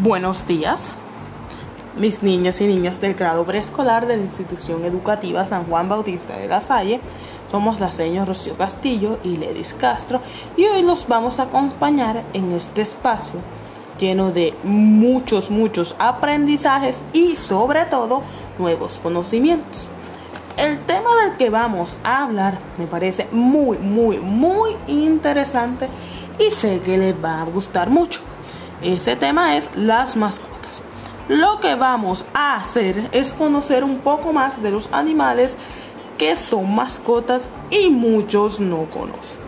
Buenos días, mis niños y niñas del grado preescolar de la institución educativa San Juan Bautista de la Salle. Somos la señora Rocío Castillo y Ledis Castro y hoy los vamos a acompañar en este espacio lleno de muchos, muchos aprendizajes y sobre todo nuevos conocimientos. El tema del que vamos a hablar me parece muy, muy, muy interesante y sé que les va a gustar mucho. Ese tema es las mascotas. Lo que vamos a hacer es conocer un poco más de los animales que son mascotas y muchos no conocen.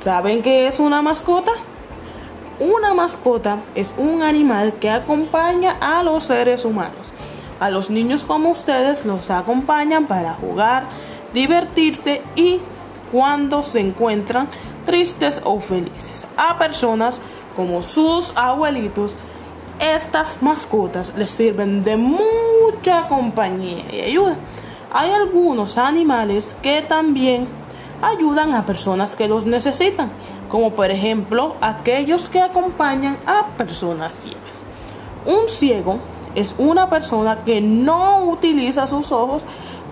¿Saben qué es una mascota? Una mascota es un animal que acompaña a los seres humanos. A los niños como ustedes los acompañan para jugar, divertirse y cuando se encuentran tristes o felices. A personas como sus abuelitos, estas mascotas les sirven de mucha compañía y ayuda. Hay algunos animales que también ayudan a personas que los necesitan, como por ejemplo aquellos que acompañan a personas ciegas. Un ciego es una persona que no utiliza sus ojos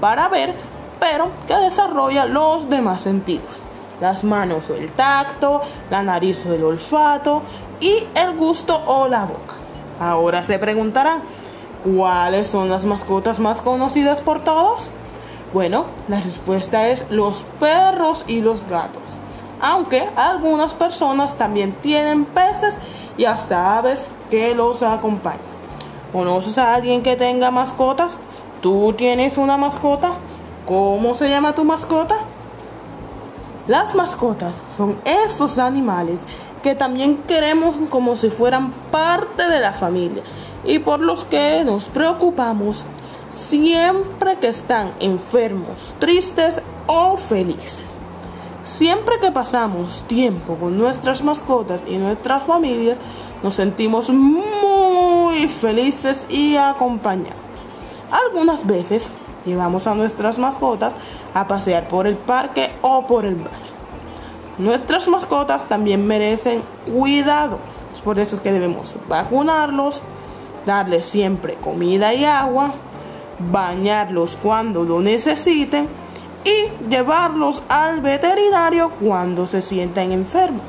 para ver, pero que desarrolla los demás sentidos las manos o el tacto, la nariz o el olfato y el gusto o la boca. Ahora se preguntarán, ¿cuáles son las mascotas más conocidas por todos? Bueno, la respuesta es los perros y los gatos. Aunque algunas personas también tienen peces y hasta aves que los acompañan. ¿Conoces a alguien que tenga mascotas? ¿Tú tienes una mascota? ¿Cómo se llama tu mascota? Las mascotas son estos animales que también queremos como si fueran parte de la familia y por los que nos preocupamos siempre que están enfermos, tristes o felices. Siempre que pasamos tiempo con nuestras mascotas y nuestras familias, nos sentimos muy felices y acompañados. Algunas veces llevamos a nuestras mascotas a pasear por el parque o por el bar. Nuestras mascotas también merecen cuidado. Por eso es que debemos vacunarlos, darles siempre comida y agua, bañarlos cuando lo necesiten y llevarlos al veterinario cuando se sientan enfermos.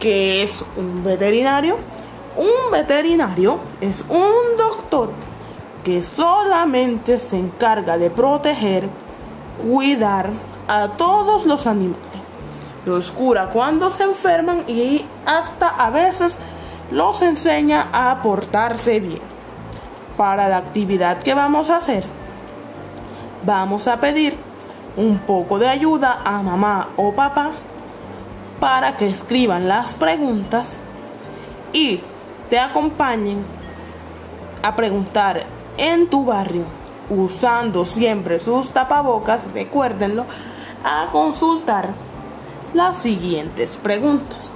¿Qué es un veterinario? Un veterinario es un doctor que solamente se encarga de proteger, cuidar a todos los animales. Los cura cuando se enferman y hasta a veces los enseña a portarse bien. Para la actividad que vamos a hacer, vamos a pedir un poco de ayuda a mamá o papá para que escriban las preguntas y te acompañen a preguntar en tu barrio usando siempre sus tapabocas, recuérdenlo, a consultar las siguientes preguntas.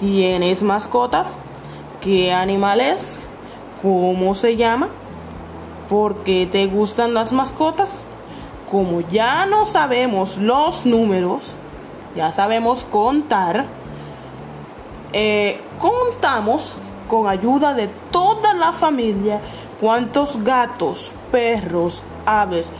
¿Tienes mascotas? ¿Qué animal es? ¿Cómo se llama? ¿Por qué te gustan las mascotas? Como ya no sabemos los números, ya sabemos contar, eh, contamos con ayuda de toda la familia cuántos gatos, perros, aves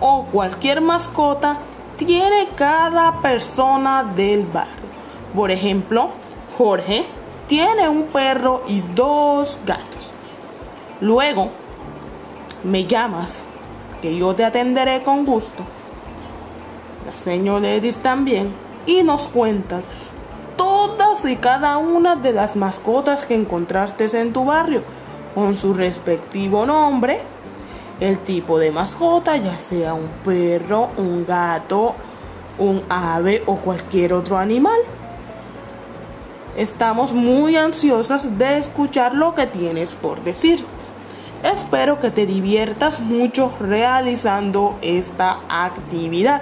o cualquier mascota tiene cada persona del barrio. Por ejemplo, Jorge tiene un perro y dos gatos. Luego, me llamas, que yo te atenderé con gusto. La señora Edith también. Y nos cuentas todas y cada una de las mascotas que encontraste en tu barrio con su respectivo nombre, el tipo de mascota, ya sea un perro, un gato, un ave o cualquier otro animal. Estamos muy ansiosas de escuchar lo que tienes por decir. Espero que te diviertas mucho realizando esta actividad.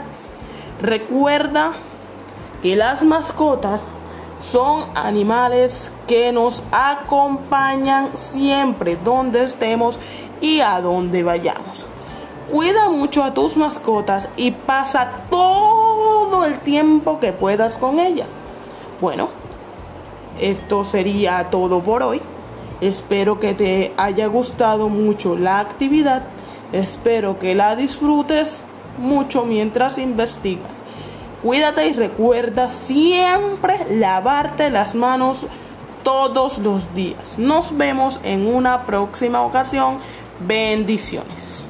Recuerda que las mascotas son animales que nos acompañan siempre donde estemos y a donde vayamos. Cuida mucho a tus mascotas y pasa todo el tiempo que puedas con ellas. Bueno, esto sería todo por hoy. Espero que te haya gustado mucho la actividad. Espero que la disfrutes mucho mientras investigas. Cuídate y recuerda siempre lavarte las manos todos los días. Nos vemos en una próxima ocasión. Bendiciones.